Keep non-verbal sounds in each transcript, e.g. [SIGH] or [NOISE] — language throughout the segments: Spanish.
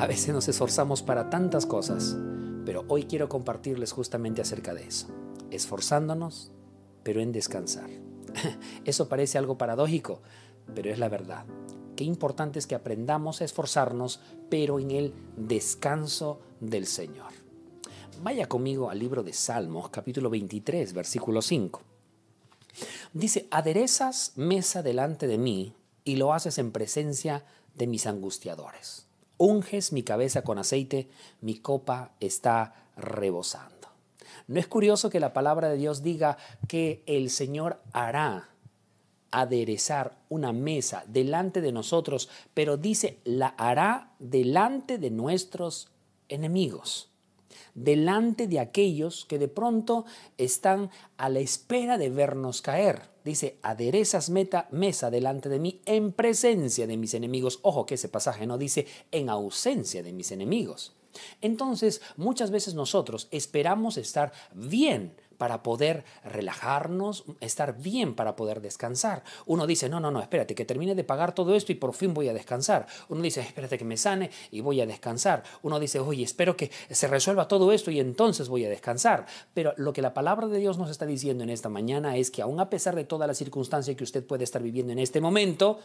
A veces nos esforzamos para tantas cosas, pero hoy quiero compartirles justamente acerca de eso. Esforzándonos, pero en descansar. [LAUGHS] Eso parece algo paradójico, pero es la verdad. Qué importante es que aprendamos a esforzarnos, pero en el descanso del Señor. Vaya conmigo al libro de Salmos, capítulo 23, versículo 5. Dice, aderezas mesa delante de mí y lo haces en presencia de mis angustiadores unges mi cabeza con aceite, mi copa está rebosando. ¿No es curioso que la palabra de Dios diga que el Señor hará aderezar una mesa delante de nosotros, pero dice, la hará delante de nuestros enemigos? Delante de aquellos que de pronto están a la espera de vernos caer. Dice, aderezas meta, mesa delante de mí en presencia de mis enemigos. Ojo que ese pasaje no dice en ausencia de mis enemigos. Entonces, muchas veces nosotros esperamos estar bien para poder relajarnos, estar bien para poder descansar. Uno dice, no, no, no, espérate, que termine de pagar todo esto y por fin voy a descansar. Uno dice, espérate que me sane y voy a descansar. Uno dice, oye, espero que se resuelva todo esto y entonces voy a descansar. Pero lo que la palabra de Dios nos está diciendo en esta mañana es que aun a pesar de toda la circunstancia que usted puede estar viviendo en este momento,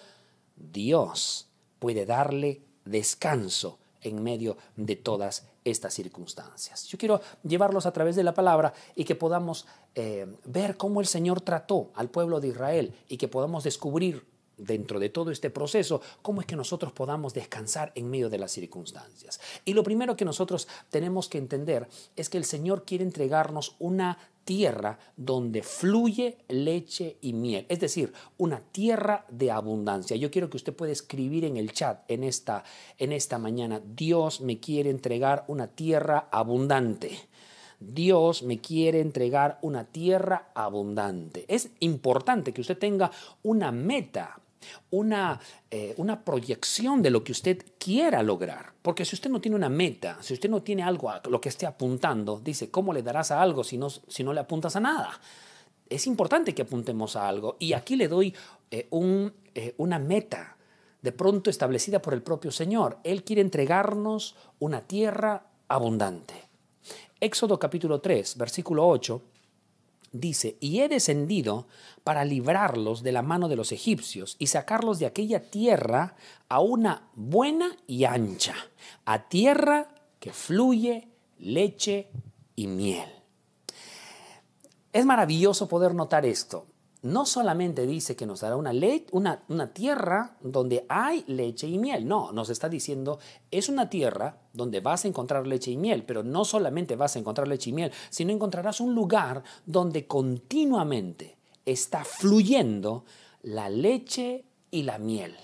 Dios puede darle descanso en medio de todas estas circunstancias. Yo quiero llevarlos a través de la palabra y que podamos eh, ver cómo el Señor trató al pueblo de Israel y que podamos descubrir dentro de todo este proceso, cómo es que nosotros podamos descansar en medio de las circunstancias. Y lo primero que nosotros tenemos que entender es que el Señor quiere entregarnos una tierra donde fluye leche y miel, es decir, una tierra de abundancia. Yo quiero que usted pueda escribir en el chat en esta, en esta mañana, Dios me quiere entregar una tierra abundante. Dios me quiere entregar una tierra abundante. Es importante que usted tenga una meta una, eh, una proyección de lo que usted quiera lograr. Porque si usted no tiene una meta, si usted no tiene algo a lo que esté apuntando, dice, ¿cómo le darás a algo si no, si no le apuntas a nada? Es importante que apuntemos a algo. Y aquí le doy eh, un, eh, una meta de pronto establecida por el propio Señor. Él quiere entregarnos una tierra abundante. Éxodo capítulo 3, versículo 8 dice, y he descendido para librarlos de la mano de los egipcios y sacarlos de aquella tierra a una buena y ancha, a tierra que fluye leche y miel. Es maravilloso poder notar esto no solamente dice que nos dará una, una, una, tierra donde hay leche y miel, no, nos está diciendo es una tierra donde vas a encontrar leche y miel, pero no solamente vas a encontrar leche y miel, sino encontrarás un lugar donde continuamente está fluyendo la leche y la miel.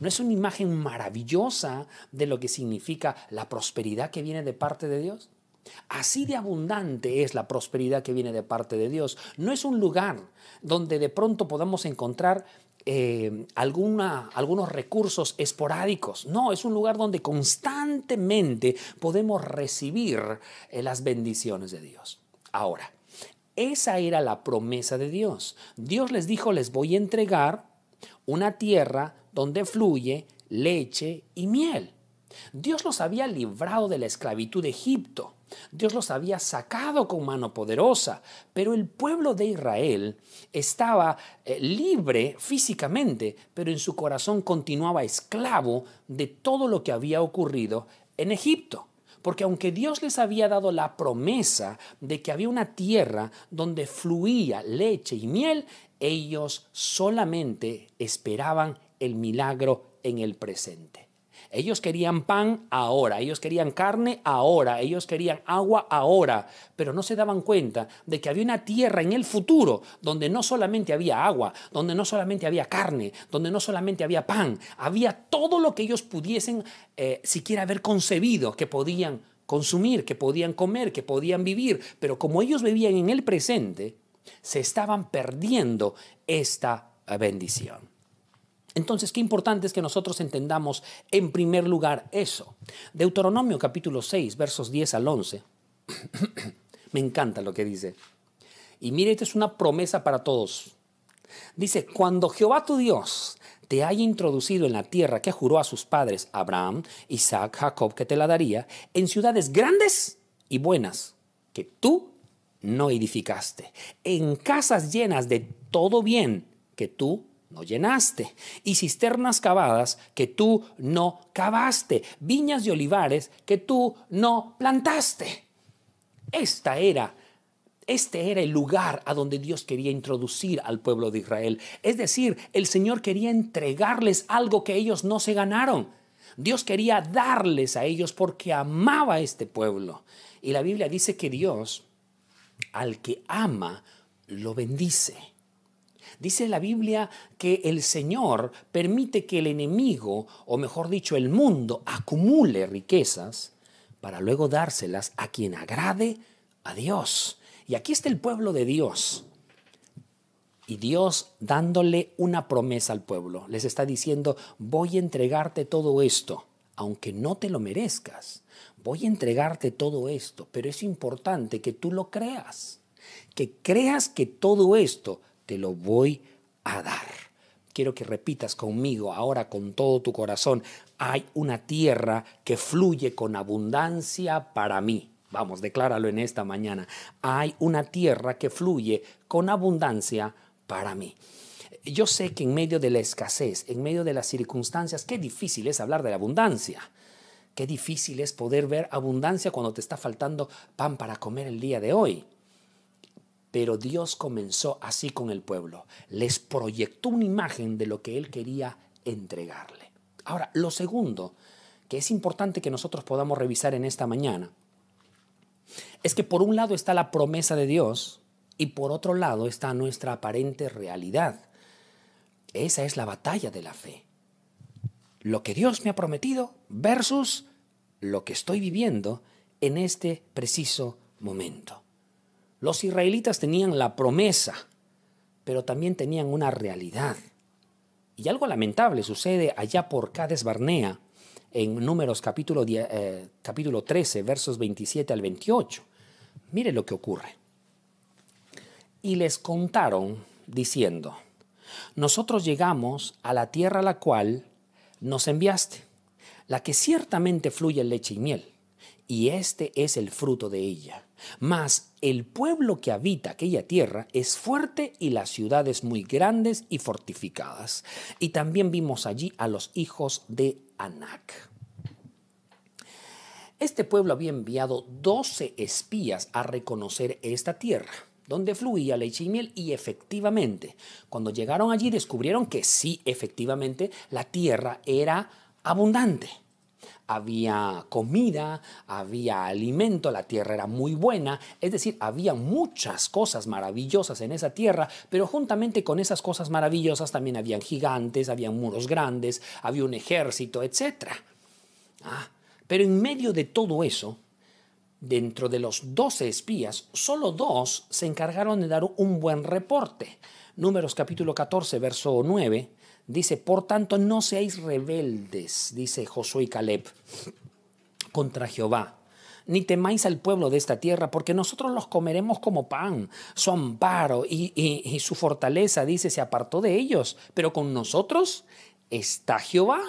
¿No es una imagen maravillosa de lo que significa la prosperidad que viene de parte de Dios? Así de abundante es la prosperidad que viene de parte de Dios. No es un lugar donde de pronto podamos encontrar eh, algunos recursos esporádicos. No, es un lugar donde constantemente podemos recibir eh, las bendiciones de Dios. Ahora, esa era la promesa de Dios. Dios les dijo, les voy a entregar una tierra donde fluye leche y miel. Dios los había librado de la esclavitud de Egipto. Dios los había sacado con mano poderosa, pero el pueblo de Israel estaba eh, libre físicamente, pero en su corazón continuaba esclavo de todo lo que había ocurrido en Egipto. Porque aunque Dios les había dado la promesa de que había una tierra donde fluía leche y miel, ellos solamente esperaban el milagro en el presente. Ellos querían pan ahora, ellos querían carne ahora, ellos querían agua ahora, pero no se daban cuenta de que había una tierra en el futuro donde no solamente había agua, donde no solamente había carne, donde no solamente había pan, había todo lo que ellos pudiesen eh, siquiera haber concebido que podían consumir, que podían comer, que podían vivir, pero como ellos vivían en el presente, se estaban perdiendo esta bendición. Entonces, qué importante es que nosotros entendamos en primer lugar eso. Deuteronomio capítulo 6, versos 10 al 11. [CLEARS THROAT] Me encanta lo que dice. Y mire, esto es una promesa para todos. Dice, cuando Jehová tu Dios te haya introducido en la tierra que juró a sus padres, Abraham, Isaac, Jacob, que te la daría, en ciudades grandes y buenas, que tú no edificaste, en casas llenas de todo bien, que tú no llenaste, y cisternas cavadas que tú no cavaste, viñas y olivares que tú no plantaste. Esta era este era el lugar a donde Dios quería introducir al pueblo de Israel. Es decir, el Señor quería entregarles algo que ellos no se ganaron. Dios quería darles a ellos porque amaba a este pueblo. Y la Biblia dice que Dios, al que ama, lo bendice. Dice la Biblia que el Señor permite que el enemigo, o mejor dicho, el mundo, acumule riquezas para luego dárselas a quien agrade a Dios. Y aquí está el pueblo de Dios. Y Dios dándole una promesa al pueblo. Les está diciendo, voy a entregarte todo esto, aunque no te lo merezcas. Voy a entregarte todo esto, pero es importante que tú lo creas. Que creas que todo esto te lo voy a dar. Quiero que repitas conmigo ahora con todo tu corazón, hay una tierra que fluye con abundancia para mí. Vamos, decláralo en esta mañana. Hay una tierra que fluye con abundancia para mí. Yo sé que en medio de la escasez, en medio de las circunstancias, qué difícil es hablar de la abundancia. Qué difícil es poder ver abundancia cuando te está faltando pan para comer el día de hoy. Pero Dios comenzó así con el pueblo. Les proyectó una imagen de lo que Él quería entregarle. Ahora, lo segundo que es importante que nosotros podamos revisar en esta mañana es que por un lado está la promesa de Dios y por otro lado está nuestra aparente realidad. Esa es la batalla de la fe. Lo que Dios me ha prometido versus lo que estoy viviendo en este preciso momento. Los israelitas tenían la promesa, pero también tenían una realidad. Y algo lamentable sucede allá por Cades Barnea, en Números capítulo, eh, capítulo 13, versos 27 al 28. Mire lo que ocurre. Y les contaron diciendo, nosotros llegamos a la tierra a la cual nos enviaste, la que ciertamente fluye leche y miel, y este es el fruto de ella. Mas el pueblo que habita aquella tierra es fuerte y las ciudades muy grandes y fortificadas. Y también vimos allí a los hijos de Anac. Este pueblo había enviado 12 espías a reconocer esta tierra donde fluía leche y miel y efectivamente, cuando llegaron allí descubrieron que sí, efectivamente, la tierra era abundante había comida, había alimento, la tierra era muy buena, es decir, había muchas cosas maravillosas en esa tierra, pero juntamente con esas cosas maravillosas también habían gigantes, había muros grandes, había un ejército, etc. Ah, pero en medio de todo eso, dentro de los doce espías, solo dos se encargaron de dar un buen reporte. Números capítulo 14, verso 9 Dice, por tanto, no seáis rebeldes, dice Josué y Caleb, contra Jehová, ni temáis al pueblo de esta tierra, porque nosotros los comeremos como pan. Su amparo y, y, su fortaleza, dice, se apartó de ellos, pero con nosotros está Jehová.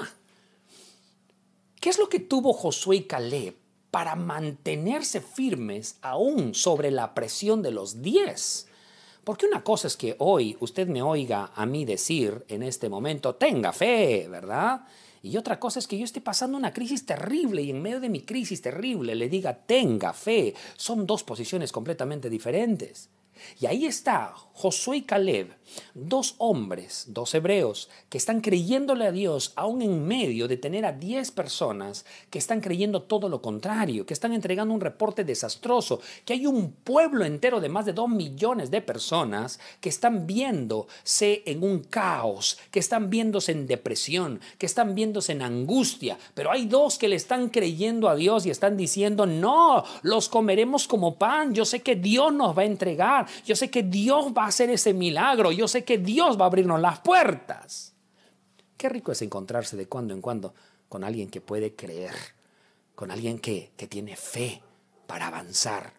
¿Qué es lo que tuvo Josué y Caleb para mantenerse firmes aún sobre la presión de los diez? Porque una cosa es que hoy usted me oiga a mí decir en este momento, tenga fe, ¿verdad? Y otra cosa es que yo esté pasando una crisis terrible y en medio de mi crisis terrible le diga, tenga fe. Son dos posiciones completamente diferentes. Y ahí está Josué y Caleb, dos hombres, dos hebreos, que están creyéndole a Dios aún en medio de tener a diez personas que están creyendo todo lo contrario, que están entregando un reporte desastroso, que hay un pueblo entero de más de dos millones de personas que están viéndose en un caos, que están viéndose en depresión, que están viéndose en angustia, pero hay dos que le están creyendo a Dios y están diciendo, no, los comeremos como pan, yo sé que Dios nos va a entregar, yo sé que Dios va a hacer ese milagro, yo sé que Dios va a abrirnos las puertas. Qué rico es encontrarse de cuando en cuando con alguien que puede creer, con alguien que, que tiene fe para avanzar,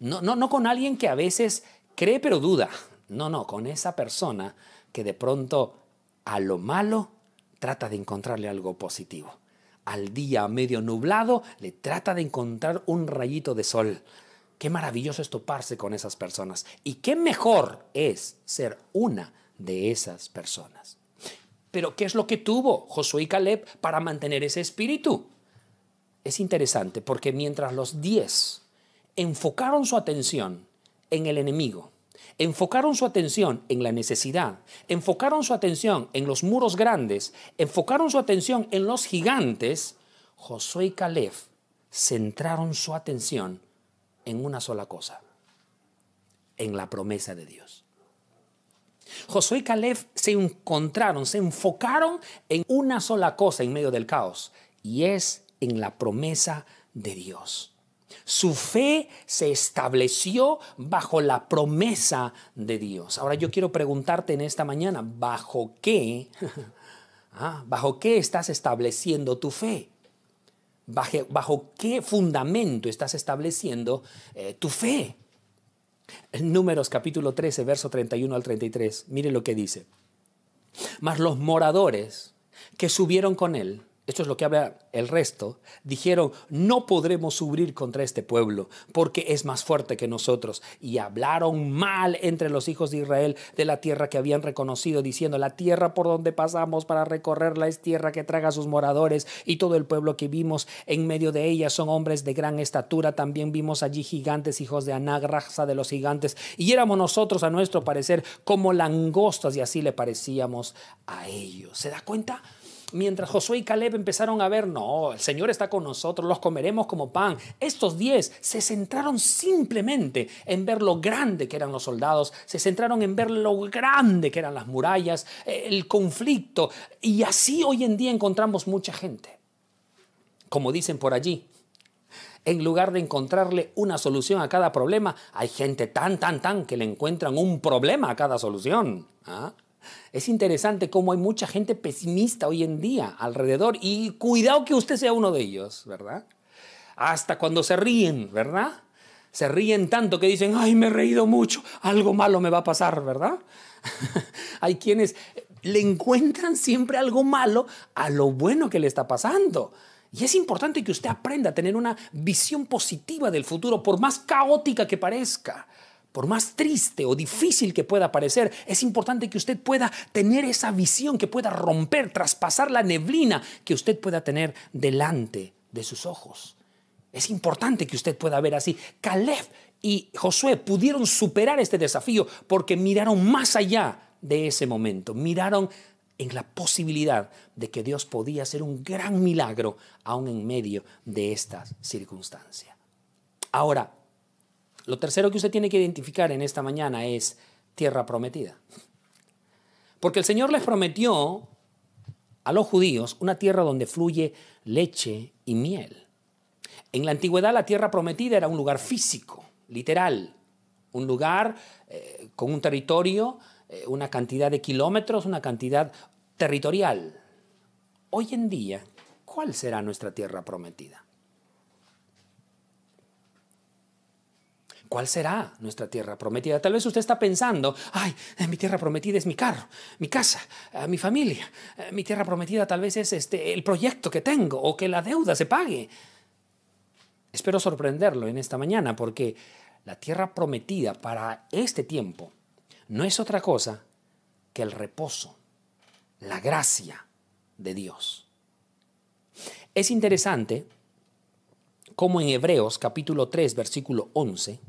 No, no, no con alguien que a veces cree pero duda. No, no, con esa persona que de pronto a lo malo trata de encontrarle algo positivo. Al día medio nublado le trata de encontrar un rayito de sol. Qué maravilloso es toparse con esas personas. Y qué mejor es ser una de esas personas. Pero ¿qué es lo que tuvo Josué y Caleb para mantener ese espíritu? Es interesante porque mientras los diez enfocaron su atención en el enemigo, enfocaron su atención en la necesidad, enfocaron su atención en los muros grandes, enfocaron su atención en los gigantes, Josué y Caleb centraron su atención en una sola cosa, en la promesa de Dios. Josué y Caleb se encontraron, se enfocaron en una sola cosa en medio del caos, y es en la promesa de Dios. Su fe se estableció bajo la promesa de Dios. Ahora yo quiero preguntarte en esta mañana, ¿bajo qué? [LAUGHS] Ah, ¿Bajo qué estás estableciendo tu fe? ¿Bajo, qué fundamento estás estableciendo eh, tu fe? Números capítulo 13, verso 31 al 33. Mire lo que dice. Mas los moradores que subieron con él esto es lo que habla el resto, dijeron, no podremos subir contra este pueblo, porque es más fuerte que nosotros. Y hablaron mal entre los hijos de Israel de la tierra que habían reconocido, diciendo, la tierra por donde pasamos para recorrerla es tierra que traga a sus moradores, y todo el pueblo que vimos en medio de ella son hombres de gran estatura. También vimos allí gigantes, hijos de Anag, raza de los gigantes, y éramos nosotros, a nuestro parecer, como langostas, y así le parecíamos a ellos. ¿Se da cuenta? Mientras Josué y Caleb empezaron a ver, no, el Señor está con nosotros, los comeremos como pan. Estos diez se centraron simplemente en ver lo grande que eran los soldados, se centraron en ver lo grande que eran las murallas, el conflicto. Y así hoy en día encontramos mucha gente. Como dicen por allí, en lugar de encontrarle una solución a cada problema, hay gente tan, tan, tan que le encuentran un problema a cada solución. ¿Ah? Es interesante cómo hay mucha gente pesimista hoy en día alrededor y cuidado que usted sea uno de ellos, ¿verdad? Hasta cuando se ríen, ¿verdad? Se ríen tanto que dicen, ay, me he reído mucho, algo malo me va a pasar, ¿verdad? [LAUGHS] hay quienes le encuentran siempre algo malo a lo bueno que le está pasando. Y es importante que usted aprenda a tener una visión positiva del futuro, por más caótica que parezca por más triste o difícil que pueda parecer, es importante que usted pueda tener esa visión, que pueda romper, traspasar la neblina que usted pueda tener delante de sus ojos. Es importante que usted pueda ver así. Caleb y Josué pudieron superar este desafío porque miraron más allá de ese momento, miraron en la posibilidad de que Dios podía hacer un gran milagro aún en medio de estas circunstancias. Ahora, lo tercero que usted tiene que identificar en esta mañana es tierra prometida. Porque el Señor les prometió a los judíos una tierra donde fluye leche y miel. En la antigüedad la tierra prometida era un lugar físico, literal, un lugar eh, con un territorio, eh, una cantidad de kilómetros, una cantidad territorial. Hoy en día, ¿cuál será nuestra tierra prometida? ¿Cuál será nuestra tierra prometida? Tal vez usted está pensando, ay, eh, mi tierra prometida es mi carro, mi casa, eh, mi familia. Eh, mi tierra prometida tal vez es este, el proyecto que tengo o que la deuda se pague. Espero sorprenderlo en esta mañana porque la tierra prometida para este tiempo no es otra cosa que el reposo, la gracia de Dios. Es interesante cómo en Hebreos capítulo 3 versículo 11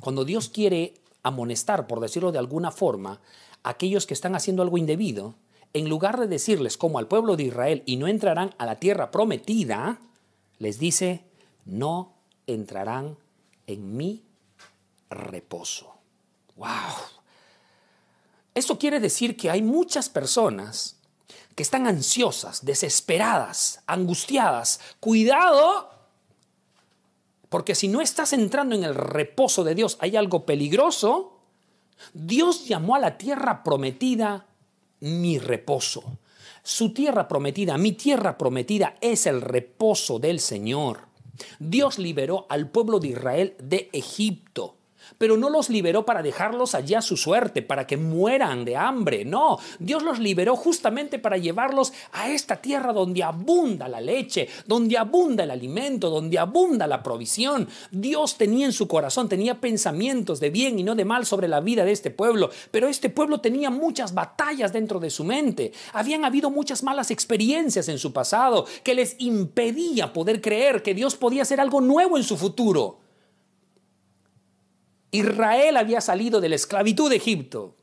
cuando Dios quiere amonestar, por decirlo de alguna forma, a aquellos que están haciendo algo indebido, en lugar de decirles como al pueblo de Israel y no entrarán a la tierra prometida, les dice, no entrarán en mi reposo. ¡Wow! Eso quiere decir que hay muchas personas que están ansiosas, desesperadas, angustiadas. Cuidado porque si no estás entrando en el reposo de Dios, hay algo peligroso. Dios llamó a la tierra prometida mi reposo. Su tierra prometida, mi tierra prometida es el reposo del Señor. Dios liberó al pueblo de Israel de Egipto pero no los liberó para dejarlos allá a su suerte, para que mueran de hambre. No, Dios los liberó justamente para llevarlos a esta tierra donde abunda la leche, donde abunda el alimento, donde abunda la provisión. Dios tenía en su corazón, tenía pensamientos de bien y no de mal sobre la vida de este pueblo, pero este pueblo tenía muchas batallas dentro de su mente. Habían habido muchas malas experiencias en su pasado que les impedía poder creer que Dios podía hacer algo nuevo en su futuro. Israel había salido de la esclavitud de Egipto,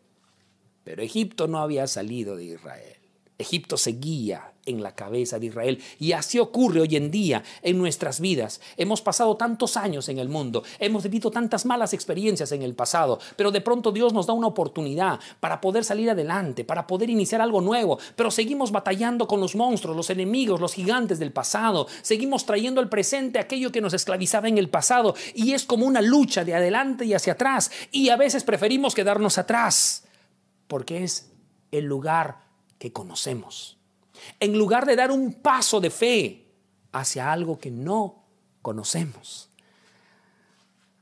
pero Egipto no había salido de Israel. Egipto seguía en la cabeza de Israel. Y así ocurre hoy en día en nuestras vidas. Hemos pasado tantos años en el mundo, hemos vivido tantas malas experiencias en el pasado, pero de pronto Dios nos da una oportunidad para poder salir adelante, para poder iniciar algo nuevo, pero seguimos batallando con los monstruos, los enemigos, los gigantes del pasado, seguimos trayendo al presente aquello que nos esclavizaba en el pasado y es como una lucha de adelante y hacia atrás y a veces preferimos quedarnos atrás porque es el lugar que conocemos. En lugar de dar un paso de fe hacia algo que no conocemos.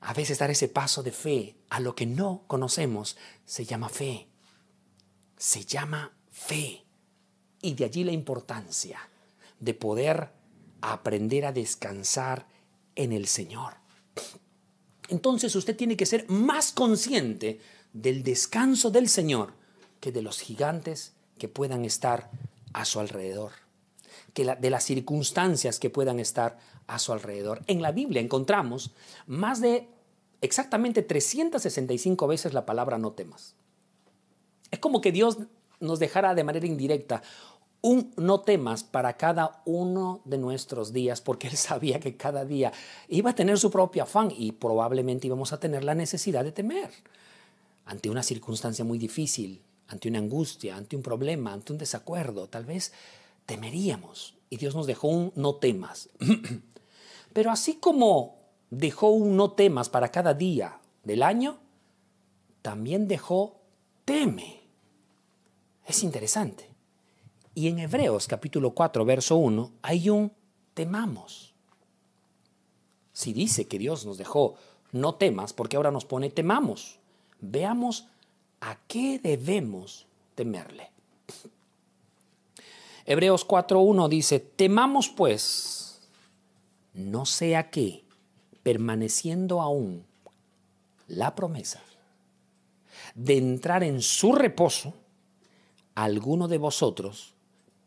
A veces dar ese paso de fe a lo que no conocemos se llama fe. Se llama fe. Y de allí la importancia de poder aprender a descansar en el Señor. Entonces usted tiene que ser más consciente del descanso del Señor que de los gigantes que puedan estar a su alrededor, que de las circunstancias que puedan estar a su alrededor. En la Biblia encontramos más de exactamente 365 veces la palabra no temas. Es como que Dios nos dejara de manera indirecta un no temas para cada uno de nuestros días, porque Él sabía que cada día iba a tener su propio afán y probablemente íbamos a tener la necesidad de temer ante una circunstancia muy difícil, ante una angustia, ante un problema, ante un desacuerdo, tal vez temeríamos. Y Dios nos dejó un no temas. [CLEARS THROAT] Pero así como dejó un no temas para cada día del año, también dejó teme. Es interesante. Y en Hebreos capítulo 4, verso 1, hay un temamos. Si dice que Dios nos dejó no temas, porque ahora nos pone temamos. Veamos ¿a qué debemos temerle? Hebreos 4.1 dice, temamos pues, no sea que, permaneciendo aún la promesa de entrar en su reposo, alguno de vosotros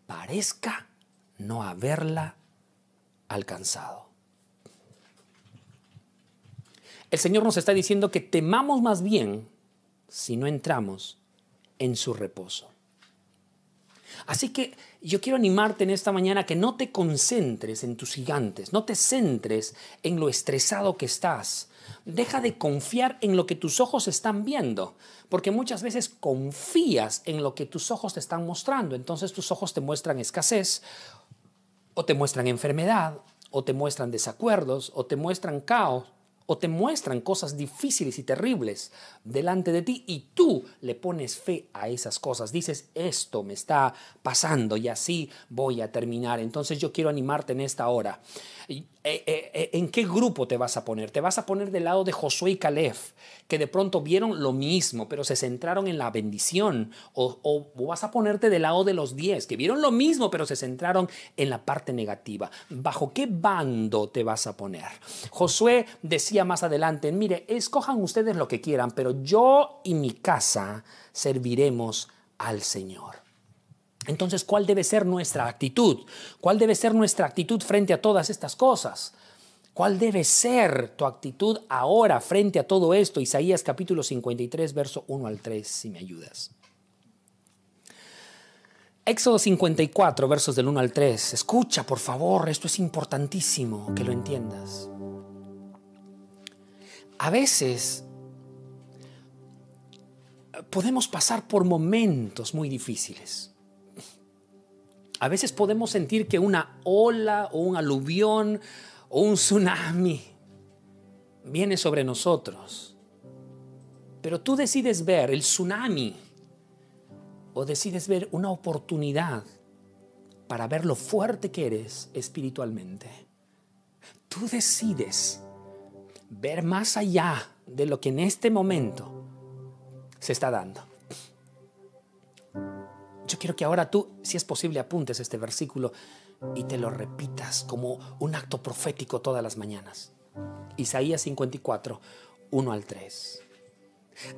parezca no haberla alcanzado. El Señor nos está diciendo que temamos más bien si no entramos en su reposo. Así que yo quiero animarte en esta mañana que no te concentres en tus gigantes, no te centres en lo estresado que estás. Deja de confiar en lo que tus ojos están viendo, porque muchas veces confías en lo que tus ojos te están mostrando. Entonces tus ojos te muestran escasez, o te muestran enfermedad, o te muestran desacuerdos, o te muestran caos, o te muestran cosas difíciles y terribles delante de ti y tú le pones fe a esas cosas. Dices, esto me está pasando y así voy a terminar. Entonces yo quiero animarte en esta hora. Eh, eh, eh, ¿En qué grupo te vas a poner? ¿Te vas a poner del lado de Josué y Caleb, que de pronto vieron lo mismo, pero se centraron en la bendición? ¿O, o vas a ponerte del lado de los diez, que vieron lo mismo, pero se centraron en la parte negativa? ¿Bajo qué bando te vas a poner? Josué más adelante, mire, escojan ustedes lo que quieran, pero yo y mi casa serviremos al Señor. Entonces, ¿cuál debe ser nuestra actitud? ¿Cuál debe ser nuestra actitud frente a todas estas cosas? ¿Cuál debe ser tu actitud ahora frente a todo esto? Isaías capítulo 53, verso 1 al 3, si me ayudas. Éxodo 54, versos del 1 al 3. Escucha, por favor, esto es importantísimo que lo entiendas. A veces podemos pasar por momentos muy difíciles a veces podemos sentir que una ola o un aluvión o un tsunami viene sobre nosotros. Pero tú decides ver el tsunami o decides ver una oportunidad para ver lo fuerte que eres espiritualmente. tú decides ver más allá de lo que en este momento se está dando. Yo quiero que ahora tú, si es posible, apuntes este versículo y te lo repitas como un acto profético todas las mañanas. Isaías 54, 1 al 3.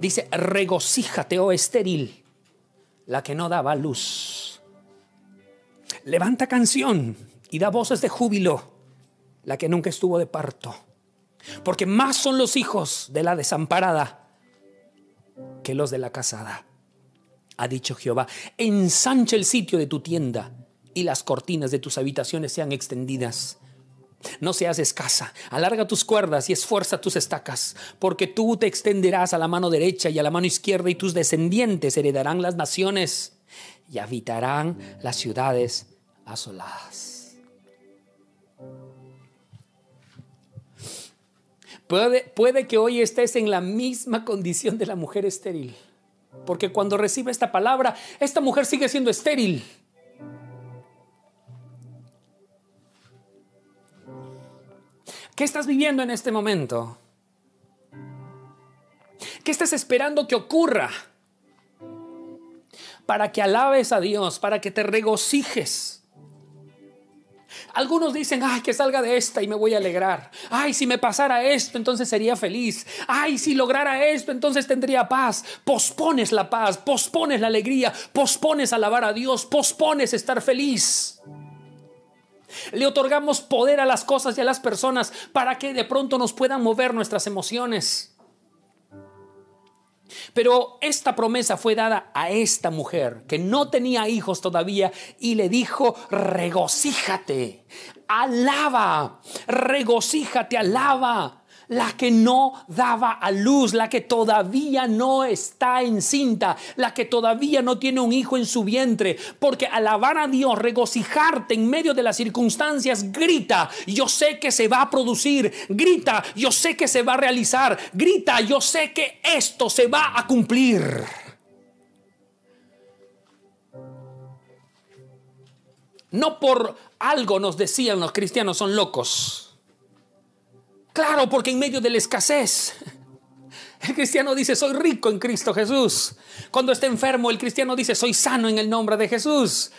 Dice, regocíjate, oh estéril, la que no daba luz. Levanta canción y da voces de júbilo, la que nunca estuvo de parto. Porque más son los hijos de la desamparada que los de la casada. Ha dicho Jehová, ensancha el sitio de tu tienda y las cortinas de tus habitaciones sean extendidas. No seas escasa, alarga tus cuerdas y esfuerza tus estacas, porque tú te extenderás a la mano derecha y a la mano izquierda y tus descendientes heredarán las naciones y habitarán las ciudades asoladas. Puede, que hoy estés en la misma condición de la mujer estéril, porque cuando recibe esta palabra, esta mujer sigue siendo estéril. ¿Qué estás viviendo en este momento? ¿Qué estás esperando que ocurra? Para que alabes a Dios, para que te regocijes. Algunos dicen, ay, que salga de esta y me voy a alegrar. Ay, si me pasara esto, entonces sería feliz. Ay, si lograra esto, entonces tendría paz. Pospones la paz, pospones la alegría, pospones alabar a Dios, pospones estar feliz. Le otorgamos poder a las cosas y a las personas para que de pronto nos puedan mover nuestras emociones. Pero esta promesa fue dada a esta mujer que no tenía hijos todavía y le dijo, regocíjate, alaba, regocíjate, alaba la que no daba a luz, la que todavía no está encinta, la que todavía no tiene un hijo en su vientre, porque alabar a Dios, regocijarte en medio de las circunstancias, grita, yo sé que se va a producir, grita, yo sé que se va a realizar, grita, yo sé que esto se va a cumplir. No por algo nos decían los cristianos son locos. Claro, porque en medio de la escasez, [LAUGHS] el cristiano dice, soy rico en Cristo Jesús. Cuando está enfermo, el cristiano dice, soy sano en el nombre de Jesús.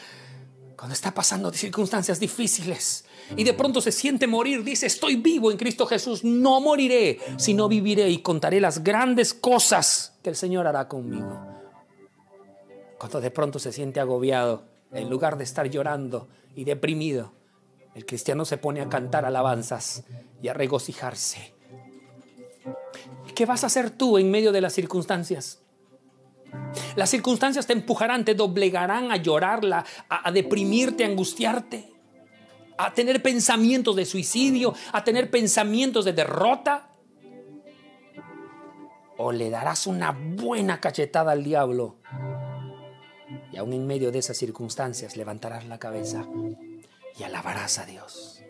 Cuando está pasando circunstancias difíciles y de pronto se siente morir, dice, estoy vivo en Cristo Jesús, no moriré, sino viviré y contaré las grandes cosas que el Señor hará conmigo. Cuando de pronto se siente agobiado, en lugar de estar llorando y deprimido, el cristiano se pone a cantar alabanzas y a regocijarse. ¿Qué vas a hacer tú en medio de las circunstancias? Las circunstancias te empujarán, te doblegarán a llorarla, a, a deprimirte, a angustiarte, a tener pensamientos de suicidio, a tener pensamientos de derrota. O le darás una buena cachetada al diablo y aún en medio de esas circunstancias levantarás la cabeza y alabarás a Dios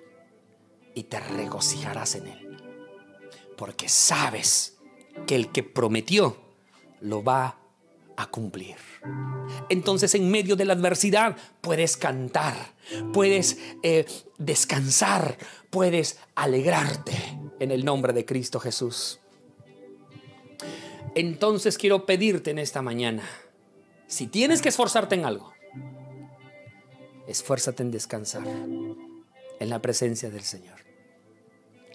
y te regocijarás en Él. Porque sabes que el que prometió lo va a cumplir. Entonces en medio de la adversidad puedes cantar, puedes eh, descansar, puedes alegrarte en el nombre de Cristo Jesús. Entonces quiero pedirte en esta mañana, si tienes que esforzarte en algo, esfuérzate en descansar en la presencia del Señor.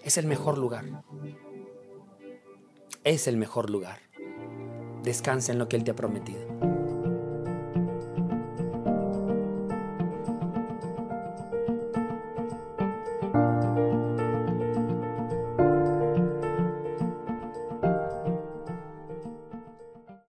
Es el mejor lugar. Es el mejor lugar. Descansa en lo que Él te ha prometido.